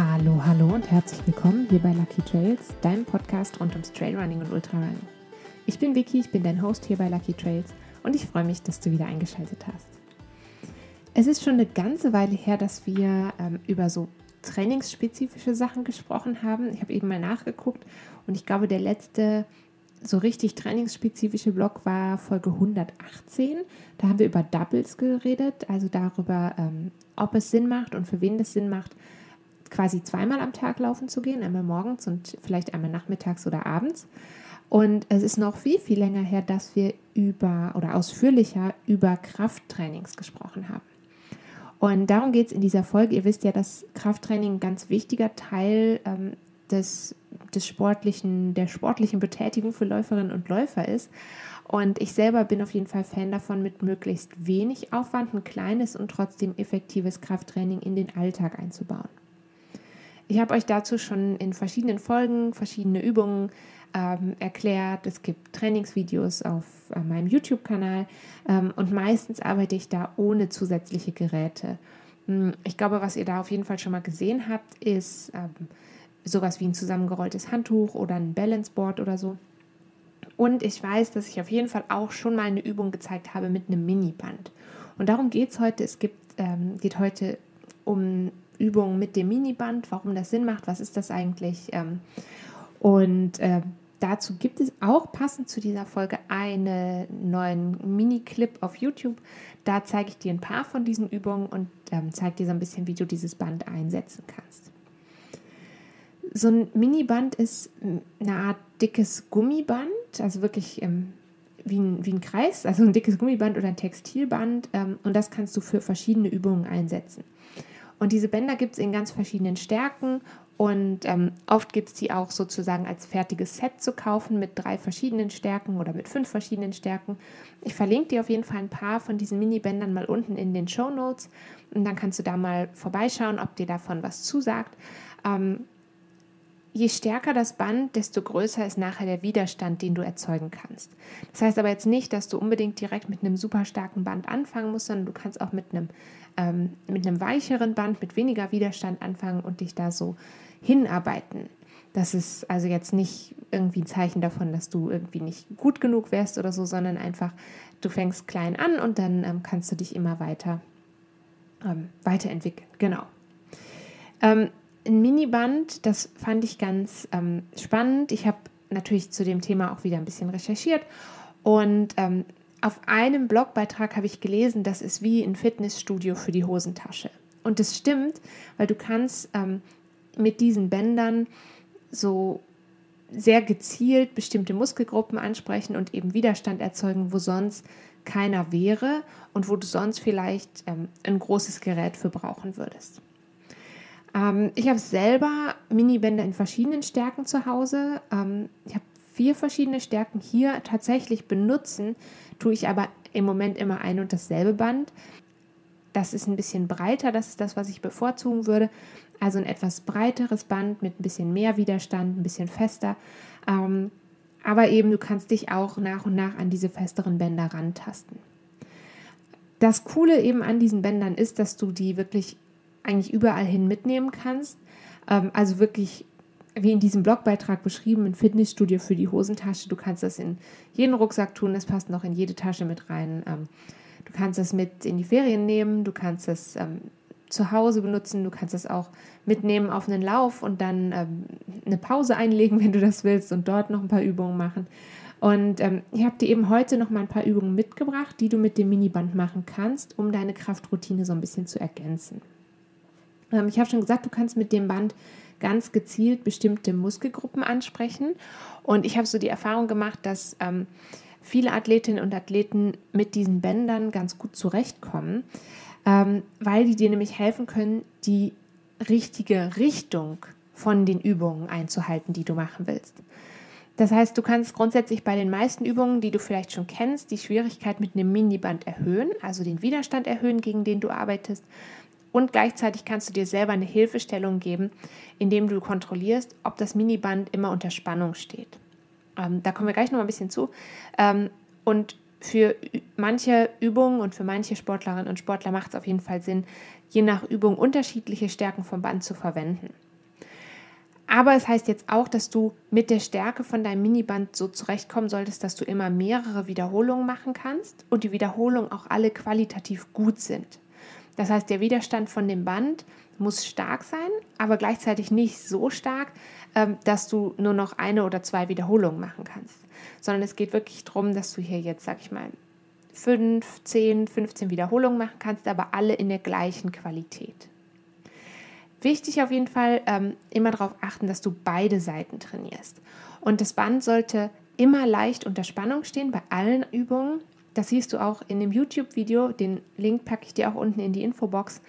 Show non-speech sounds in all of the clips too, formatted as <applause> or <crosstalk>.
Hallo, hallo und herzlich willkommen hier bei Lucky Trails, deinem Podcast rund ums Trailrunning und Ultrarunning. Ich bin Vicky, ich bin dein Host hier bei Lucky Trails und ich freue mich, dass du wieder eingeschaltet hast. Es ist schon eine ganze Weile her, dass wir ähm, über so trainingsspezifische Sachen gesprochen haben. Ich habe eben mal nachgeguckt und ich glaube, der letzte so richtig trainingsspezifische Blog war Folge 118. Da haben wir über Doubles geredet, also darüber, ähm, ob es Sinn macht und für wen das Sinn macht, quasi zweimal am Tag laufen zu gehen, einmal morgens und vielleicht einmal nachmittags oder abends. Und es ist noch viel, viel länger her, dass wir über oder ausführlicher über Krafttrainings gesprochen haben. Und darum geht es in dieser Folge. Ihr wisst ja, dass Krafttraining ein ganz wichtiger Teil ähm, des, des sportlichen, der sportlichen Betätigung für Läuferinnen und Läufer ist. Und ich selber bin auf jeden Fall Fan davon, mit möglichst wenig Aufwand ein kleines und trotzdem effektives Krafttraining in den Alltag einzubauen. Ich habe euch dazu schon in verschiedenen Folgen verschiedene Übungen ähm, erklärt. Es gibt Trainingsvideos auf äh, meinem YouTube-Kanal ähm, und meistens arbeite ich da ohne zusätzliche Geräte. Hm, ich glaube, was ihr da auf jeden Fall schon mal gesehen habt, ist ähm, sowas wie ein zusammengerolltes Handtuch oder ein Balanceboard oder so. Und ich weiß, dass ich auf jeden Fall auch schon mal eine Übung gezeigt habe mit einem Miniband. Und darum geht es heute. Es gibt, ähm, geht heute um Übungen mit dem Miniband, warum das Sinn macht, was ist das eigentlich. Ähm, und äh, dazu gibt es auch passend zu dieser Folge einen neuen Mini-Clip auf YouTube. Da zeige ich dir ein paar von diesen Übungen und ähm, zeige dir so ein bisschen, wie du dieses Band einsetzen kannst. So ein Miniband ist eine Art dickes Gummiband, also wirklich ähm, wie, ein, wie ein Kreis, also ein dickes Gummiband oder ein Textilband. Ähm, und das kannst du für verschiedene Übungen einsetzen. Und diese Bänder gibt es in ganz verschiedenen Stärken und ähm, oft gibt es die auch sozusagen als fertiges Set zu kaufen mit drei verschiedenen Stärken oder mit fünf verschiedenen Stärken. Ich verlinke dir auf jeden Fall ein paar von diesen Mini-Bändern mal unten in den Show Notes und dann kannst du da mal vorbeischauen, ob dir davon was zusagt. Ähm, je stärker das Band, desto größer ist nachher der Widerstand, den du erzeugen kannst. Das heißt aber jetzt nicht, dass du unbedingt direkt mit einem super starken Band anfangen musst, sondern du kannst auch mit einem, ähm, mit einem weicheren Band, mit weniger Widerstand anfangen und dich da so hinarbeiten. Das ist also jetzt nicht irgendwie ein Zeichen davon, dass du irgendwie nicht gut genug wärst oder so, sondern einfach, du fängst klein an und dann ähm, kannst du dich immer weiter ähm, weiterentwickeln. Genau. Ähm, ein Miniband, das fand ich ganz ähm, spannend. Ich habe natürlich zu dem Thema auch wieder ein bisschen recherchiert und ähm, auf einem Blogbeitrag habe ich gelesen, das ist wie ein Fitnessstudio für die Hosentasche. Und das stimmt, weil du kannst ähm, mit diesen Bändern so sehr gezielt bestimmte Muskelgruppen ansprechen und eben Widerstand erzeugen, wo sonst keiner wäre und wo du sonst vielleicht ähm, ein großes Gerät für brauchen würdest. Ähm, ich habe selber Minibänder in verschiedenen Stärken zu Hause. Ähm, ich habe vier verschiedene Stärken hier tatsächlich benutzen, tue ich aber im Moment immer ein und dasselbe Band. Das ist ein bisschen breiter, das ist das, was ich bevorzugen würde. Also ein etwas breiteres Band mit ein bisschen mehr Widerstand, ein bisschen fester. Ähm, aber eben, du kannst dich auch nach und nach an diese festeren Bänder rantasten. Das Coole eben an diesen Bändern ist, dass du die wirklich eigentlich überall hin mitnehmen kannst. Ähm, also wirklich, wie in diesem Blogbeitrag beschrieben, ein Fitnessstudio für die Hosentasche. Du kannst das in jeden Rucksack tun, das passt noch in jede Tasche mit rein. Ähm, du kannst das mit in die Ferien nehmen, du kannst es ähm, zu Hause benutzen, du kannst das auch mitnehmen auf einen Lauf und dann ähm, eine Pause einlegen, <laughs> wenn du das willst und dort noch ein paar Übungen machen. Und ähm, ich habe dir eben heute noch mal ein paar Übungen mitgebracht, die du mit dem Miniband machen kannst, um deine Kraftroutine so ein bisschen zu ergänzen. Ähm, ich habe schon gesagt, du kannst mit dem Band ganz gezielt bestimmte Muskelgruppen ansprechen. Und ich habe so die Erfahrung gemacht, dass ähm, viele Athletinnen und Athleten mit diesen Bändern ganz gut zurechtkommen, ähm, weil die dir nämlich helfen können, die richtige Richtung von den Übungen einzuhalten, die du machen willst. Das heißt, du kannst grundsätzlich bei den meisten Übungen, die du vielleicht schon kennst, die Schwierigkeit mit einem Miniband erhöhen, also den Widerstand erhöhen, gegen den du arbeitest. Und gleichzeitig kannst du dir selber eine Hilfestellung geben, indem du kontrollierst, ob das Miniband immer unter Spannung steht. Ähm, da kommen wir gleich noch ein bisschen zu. Ähm, und für manche Übungen und für manche Sportlerinnen und Sportler macht es auf jeden Fall Sinn, je nach Übung unterschiedliche Stärken vom Band zu verwenden. Aber es heißt jetzt auch, dass du mit der Stärke von deinem Miniband so zurechtkommen solltest, dass du immer mehrere Wiederholungen machen kannst und die Wiederholungen auch alle qualitativ gut sind. Das heißt, der Widerstand von dem Band muss stark sein, aber gleichzeitig nicht so stark, ähm, dass du nur noch eine oder zwei Wiederholungen machen kannst. Sondern es geht wirklich darum, dass du hier jetzt, sag ich mal, 5, 10, 15 Wiederholungen machen kannst, aber alle in der gleichen Qualität. Wichtig auf jeden Fall ähm, immer darauf achten, dass du beide Seiten trainierst. Und das Band sollte immer leicht unter Spannung stehen bei allen Übungen. Das siehst du auch in dem YouTube-Video. Den Link packe ich dir auch unten in die Infobox.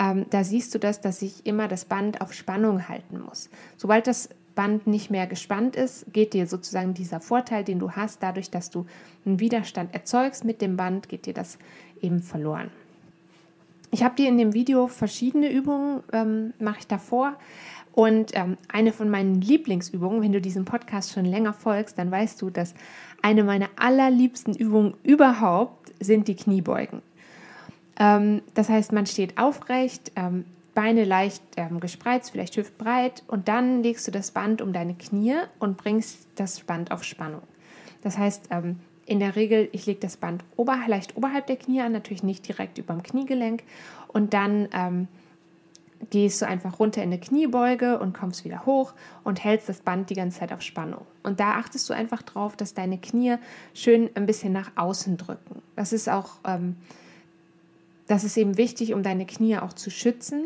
Ähm, da siehst du das, dass ich immer das Band auf Spannung halten muss. Sobald das Band nicht mehr gespannt ist, geht dir sozusagen dieser Vorteil, den du hast, dadurch, dass du einen Widerstand erzeugst mit dem Band, geht dir das eben verloren. Ich habe dir in dem Video verschiedene Übungen, ähm, mache ich davor. Und ähm, eine von meinen Lieblingsübungen, wenn du diesem Podcast schon länger folgst, dann weißt du, dass eine meiner allerliebsten Übungen überhaupt sind die Kniebeugen. Ähm, das heißt, man steht aufrecht, ähm, Beine leicht ähm, gespreizt, vielleicht hüftbreit und dann legst du das Band um deine Knie und bringst das Band auf Spannung. Das heißt, ähm, in der Regel, ich lege das Band ober, leicht oberhalb der Knie an, natürlich nicht direkt über dem Kniegelenk. Und dann ähm, gehst du einfach runter in eine Kniebeuge und kommst wieder hoch und hältst das Band die ganze Zeit auf Spannung. Und da achtest du einfach drauf, dass deine Knie schön ein bisschen nach außen drücken. Das ist auch, ähm, das ist eben wichtig, um deine Knie auch zu schützen.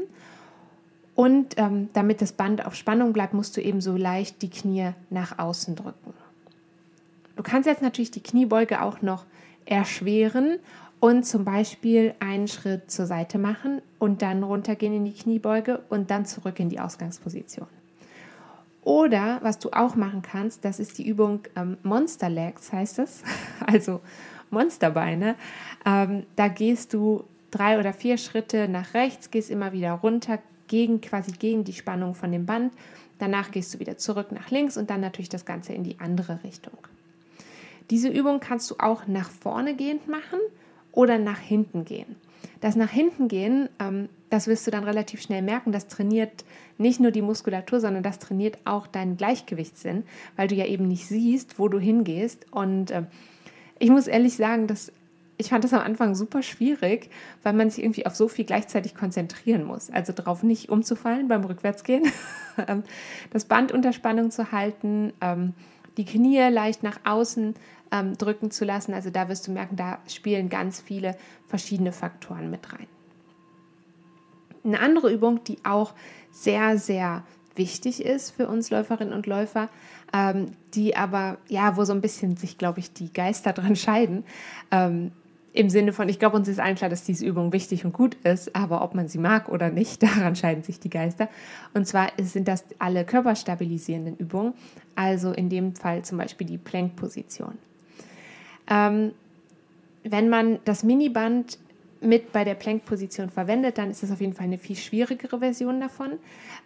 Und ähm, damit das Band auf Spannung bleibt, musst du eben so leicht die Knie nach außen drücken. Du kannst jetzt natürlich die Kniebeuge auch noch erschweren und zum Beispiel einen Schritt zur Seite machen und dann runtergehen in die Kniebeuge und dann zurück in die Ausgangsposition. Oder was du auch machen kannst, das ist die Übung ähm, Monster Legs, heißt es, <laughs> also Monsterbeine. Ähm, da gehst du drei oder vier Schritte nach rechts, gehst immer wieder runter, gegen, quasi gegen die Spannung von dem Band. Danach gehst du wieder zurück nach links und dann natürlich das Ganze in die andere Richtung. Diese Übung kannst du auch nach vorne gehend machen oder nach hinten gehen. Das nach hinten gehen, ähm, das wirst du dann relativ schnell merken, das trainiert nicht nur die Muskulatur, sondern das trainiert auch deinen Gleichgewichtssinn, weil du ja eben nicht siehst, wo du hingehst. Und äh, ich muss ehrlich sagen, dass ich fand das am Anfang super schwierig, weil man sich irgendwie auf so viel gleichzeitig konzentrieren muss. Also darauf nicht umzufallen beim Rückwärtsgehen, <laughs> ähm, das Band unter Spannung zu halten, ähm, die Knie leicht nach außen ähm, drücken zu lassen. Also da wirst du merken, da spielen ganz viele verschiedene Faktoren mit rein. Eine andere Übung, die auch sehr, sehr wichtig ist für uns Läuferinnen und Läufer, ähm, die aber, ja, wo so ein bisschen sich, glaube ich, die Geister dran scheiden. Ähm, Im Sinne von, ich glaube, uns ist allen klar, dass diese Übung wichtig und gut ist, aber ob man sie mag oder nicht, <laughs> daran scheiden sich die Geister. Und zwar sind das alle körperstabilisierenden Übungen, also in dem Fall zum Beispiel die Plank-Position. Ähm, wenn man das Miniband mit bei der Plank-Position verwendet, dann ist das auf jeden Fall eine viel schwierigere Version davon.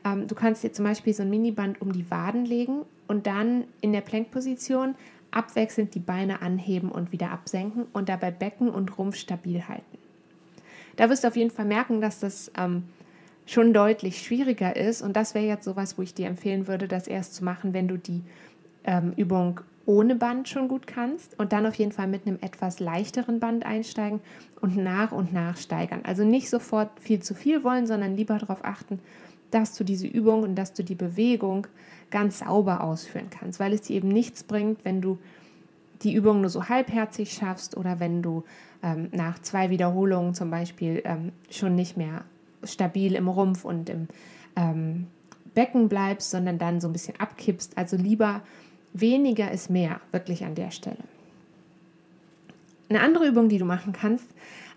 Ähm, du kannst dir zum Beispiel so ein Miniband um die Waden legen und dann in der Plank-Position abwechselnd die Beine anheben und wieder absenken und dabei Becken und Rumpf stabil halten. Da wirst du auf jeden Fall merken, dass das ähm, schon deutlich schwieriger ist und das wäre jetzt sowas, wo ich dir empfehlen würde, das erst zu machen, wenn du die ähm, Übung ohne Band schon gut kannst und dann auf jeden Fall mit einem etwas leichteren Band einsteigen und nach und nach steigern. Also nicht sofort viel zu viel wollen, sondern lieber darauf achten, dass du diese Übung und dass du die Bewegung ganz sauber ausführen kannst, weil es dir eben nichts bringt, wenn du die Übung nur so halbherzig schaffst oder wenn du ähm, nach zwei Wiederholungen zum Beispiel ähm, schon nicht mehr stabil im Rumpf und im ähm, Becken bleibst, sondern dann so ein bisschen abkippst. Also lieber weniger ist mehr, wirklich an der Stelle. Eine andere Übung, die du machen kannst,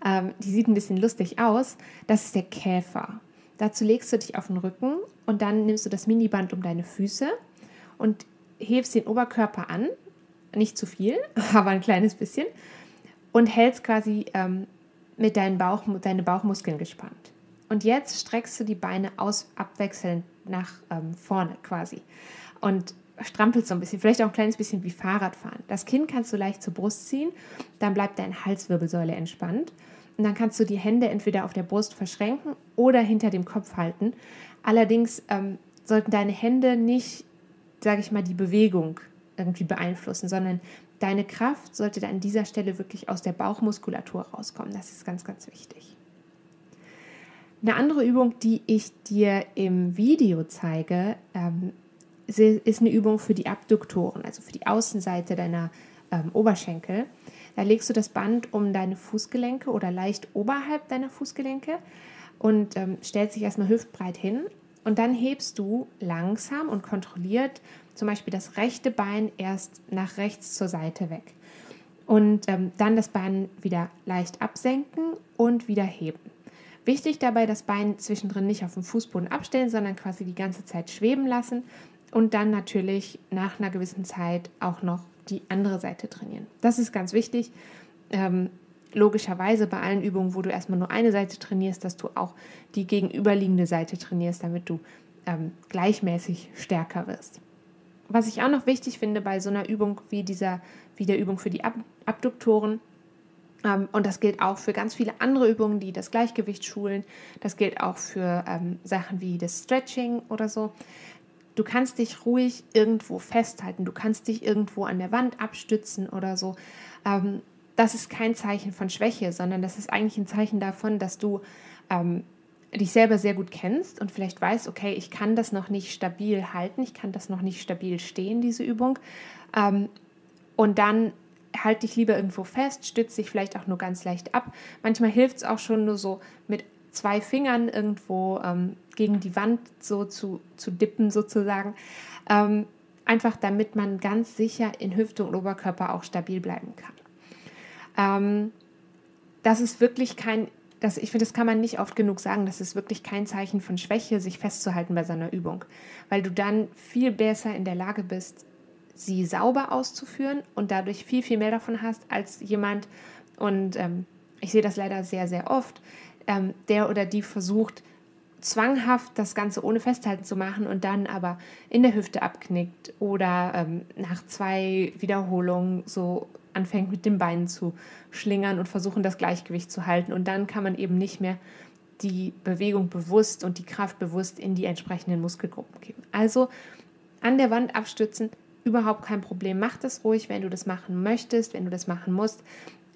ähm, die sieht ein bisschen lustig aus, das ist der Käfer. Dazu legst du dich auf den Rücken und dann nimmst du das Miniband um deine Füße und hebst den Oberkörper an, nicht zu viel, <laughs> aber ein kleines bisschen, und hältst quasi ähm, mit deinen Bauch, deine Bauchmuskeln gespannt. Und jetzt streckst du die Beine aus, abwechselnd nach ähm, vorne quasi. Und strampelt so ein bisschen, vielleicht auch ein kleines bisschen wie Fahrradfahren. Das Kinn kannst du leicht zur Brust ziehen, dann bleibt deine Halswirbelsäule entspannt. Und dann kannst du die Hände entweder auf der Brust verschränken oder hinter dem Kopf halten. Allerdings ähm, sollten deine Hände nicht, sage ich mal, die Bewegung irgendwie beeinflussen, sondern deine Kraft sollte an dieser Stelle wirklich aus der Bauchmuskulatur rauskommen. Das ist ganz, ganz wichtig. Eine andere Übung, die ich dir im Video zeige, ähm, ist eine Übung für die Abduktoren, also für die Außenseite deiner ähm, Oberschenkel. Da legst du das Band um deine Fußgelenke oder leicht oberhalb deiner Fußgelenke und ähm, stellst dich erstmal hüftbreit hin. Und dann hebst du langsam und kontrolliert zum Beispiel das rechte Bein erst nach rechts zur Seite weg. Und ähm, dann das Bein wieder leicht absenken und wieder heben. Wichtig dabei, das Bein zwischendrin nicht auf dem Fußboden abstellen, sondern quasi die ganze Zeit schweben lassen und dann natürlich nach einer gewissen Zeit auch noch die andere Seite trainieren. Das ist ganz wichtig. Ähm, logischerweise bei allen Übungen, wo du erstmal nur eine Seite trainierst, dass du auch die gegenüberliegende Seite trainierst, damit du ähm, gleichmäßig stärker wirst. Was ich auch noch wichtig finde bei so einer Übung wie dieser, wie der Übung für die Ab Abduktoren, ähm, und das gilt auch für ganz viele andere Übungen, die das Gleichgewicht schulen. Das gilt auch für ähm, Sachen wie das Stretching oder so. Du kannst dich ruhig irgendwo festhalten, du kannst dich irgendwo an der Wand abstützen oder so. Ähm, das ist kein Zeichen von Schwäche, sondern das ist eigentlich ein Zeichen davon, dass du ähm, dich selber sehr gut kennst und vielleicht weißt, okay, ich kann das noch nicht stabil halten, ich kann das noch nicht stabil stehen, diese Übung. Ähm, und dann halt dich lieber irgendwo fest, stütze dich vielleicht auch nur ganz leicht ab. Manchmal hilft es auch schon nur so mit zwei Fingern irgendwo ähm, gegen die Wand so zu, zu dippen sozusagen. Ähm, einfach damit man ganz sicher in Hüfte und Oberkörper auch stabil bleiben kann. Ähm, das ist wirklich kein, das, ich finde, das kann man nicht oft genug sagen, das ist wirklich kein Zeichen von Schwäche, sich festzuhalten bei seiner Übung, weil du dann viel besser in der Lage bist, sie sauber auszuführen und dadurch viel, viel mehr davon hast als jemand, und ähm, ich sehe das leider sehr, sehr oft, ähm, der oder die versucht, zwanghaft das Ganze ohne Festhalten zu machen und dann aber in der Hüfte abknickt oder ähm, nach zwei Wiederholungen so anfängt mit den Beinen zu schlingern und versuchen das Gleichgewicht zu halten und dann kann man eben nicht mehr die Bewegung bewusst und die Kraft bewusst in die entsprechenden Muskelgruppen geben. Also an der Wand abstützen, überhaupt kein Problem. Mach das ruhig, wenn du das machen möchtest, wenn du das machen musst.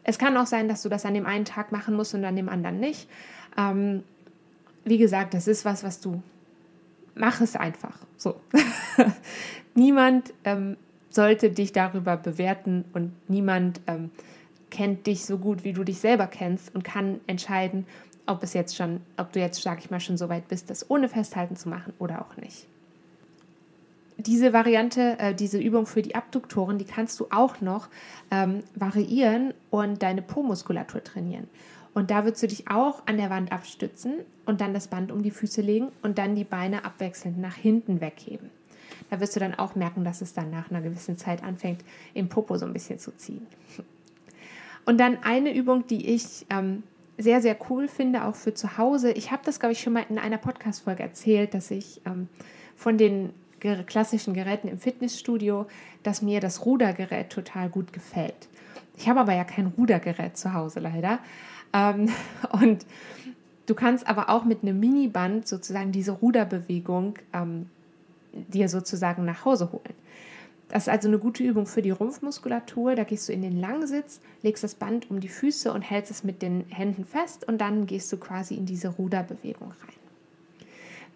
Es kann auch sein, dass du das an dem einen Tag machen musst und an dem anderen nicht. Ähm, wie gesagt, das ist was, was du mach es einfach. So. <laughs> niemand ähm, sollte dich darüber bewerten und niemand ähm, kennt dich so gut, wie du dich selber kennst und kann entscheiden, ob es jetzt schon, ob du jetzt, sag ich mal, schon so weit bist, das ohne Festhalten zu machen oder auch nicht. Diese Variante, äh, diese Übung für die Abduktoren, die kannst du auch noch ähm, variieren und deine Po-Muskulatur trainieren. Und da würdest du dich auch an der Wand abstützen und dann das Band um die Füße legen und dann die Beine abwechselnd nach hinten wegheben. Da wirst du dann auch merken, dass es dann nach einer gewissen Zeit anfängt, im Popo so ein bisschen zu ziehen. Und dann eine Übung, die ich ähm, sehr, sehr cool finde, auch für zu Hause. Ich habe das, glaube ich, schon mal in einer Podcast-Folge erzählt, dass ich ähm, von den klassischen Geräten im Fitnessstudio, dass mir das Rudergerät total gut gefällt. Ich habe aber ja kein Rudergerät zu Hause leider. Ähm, <laughs> und du kannst aber auch mit einem Miniband sozusagen diese Ruderbewegung ähm, dir sozusagen nach Hause holen. Das ist also eine gute Übung für die Rumpfmuskulatur. Da gehst du in den Langsitz, legst das Band um die Füße und hältst es mit den Händen fest und dann gehst du quasi in diese Ruderbewegung rein.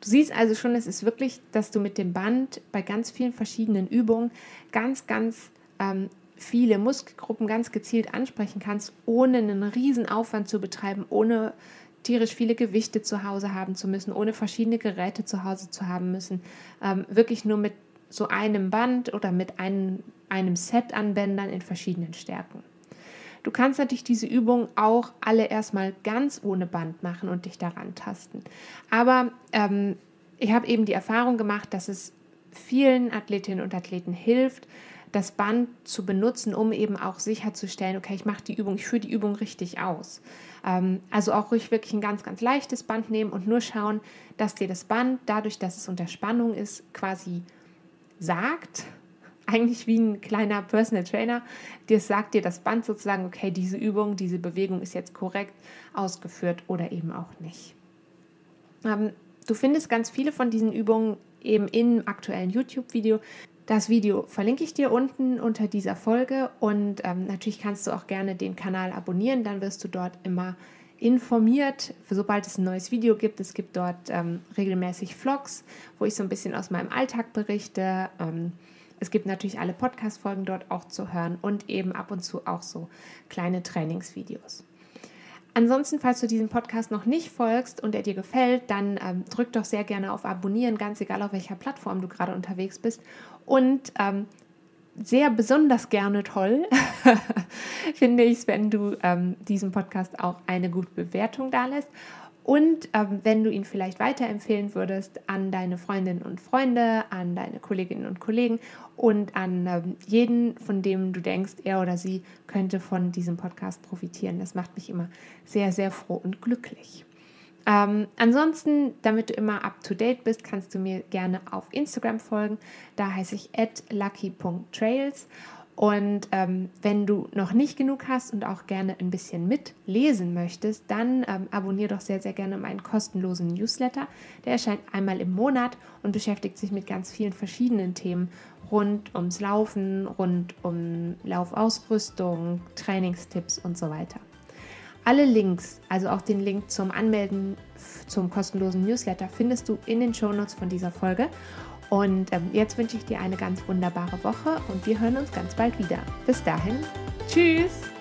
Du siehst also schon, es ist wirklich, dass du mit dem Band bei ganz vielen verschiedenen Übungen ganz, ganz ähm, viele Muskelgruppen ganz gezielt ansprechen kannst, ohne einen riesen Aufwand zu betreiben, ohne tierisch viele Gewichte zu Hause haben zu müssen, ohne verschiedene Geräte zu Hause zu haben müssen. Ähm, wirklich nur mit so einem Band oder mit einem, einem Set an Bändern in verschiedenen Stärken. Du kannst natürlich diese Übung auch alle erstmal ganz ohne Band machen und dich daran tasten. Aber ähm, ich habe eben die Erfahrung gemacht, dass es vielen Athletinnen und Athleten hilft, das Band zu benutzen, um eben auch sicherzustellen, okay, ich mache die Übung, ich führe die Übung richtig aus. Ähm, also auch ruhig wirklich ein ganz, ganz leichtes Band nehmen und nur schauen, dass dir das Band, dadurch, dass es unter Spannung ist, quasi sagt, eigentlich wie ein kleiner Personal Trainer, dir sagt dir das Band sozusagen, okay, diese Übung, diese Bewegung ist jetzt korrekt ausgeführt oder eben auch nicht. Ähm, du findest ganz viele von diesen Übungen eben im aktuellen YouTube-Video. Das Video verlinke ich dir unten unter dieser Folge und ähm, natürlich kannst du auch gerne den Kanal abonnieren, dann wirst du dort immer informiert, sobald es ein neues Video gibt. Es gibt dort ähm, regelmäßig Vlogs, wo ich so ein bisschen aus meinem Alltag berichte. Ähm, es gibt natürlich alle Podcast-Folgen dort auch zu hören und eben ab und zu auch so kleine Trainingsvideos. Ansonsten, falls du diesem Podcast noch nicht folgst und er dir gefällt, dann ähm, drück doch sehr gerne auf Abonnieren, ganz egal auf welcher Plattform du gerade unterwegs bist. Und ähm, sehr besonders gerne toll <laughs> finde ich es, wenn du ähm, diesem Podcast auch eine gute Bewertung da lässt. Und ähm, wenn du ihn vielleicht weiterempfehlen würdest an deine Freundinnen und Freunde, an deine Kolleginnen und Kollegen und an ähm, jeden, von dem du denkst, er oder sie könnte von diesem Podcast profitieren. Das macht mich immer sehr, sehr froh und glücklich. Ähm, ansonsten, damit du immer up to date bist, kannst du mir gerne auf Instagram folgen. Da heiße ich lucky.trails. Und ähm, wenn du noch nicht genug hast und auch gerne ein bisschen mitlesen möchtest, dann ähm, abonniere doch sehr, sehr gerne meinen kostenlosen Newsletter. Der erscheint einmal im Monat und beschäftigt sich mit ganz vielen verschiedenen Themen rund ums Laufen, rund um Laufausrüstung, Trainingstipps und so weiter. Alle Links, also auch den Link zum Anmelden zum kostenlosen Newsletter, findest du in den Shownotes von dieser Folge. Und ähm, jetzt wünsche ich dir eine ganz wunderbare Woche und wir hören uns ganz bald wieder. Bis dahin, tschüss!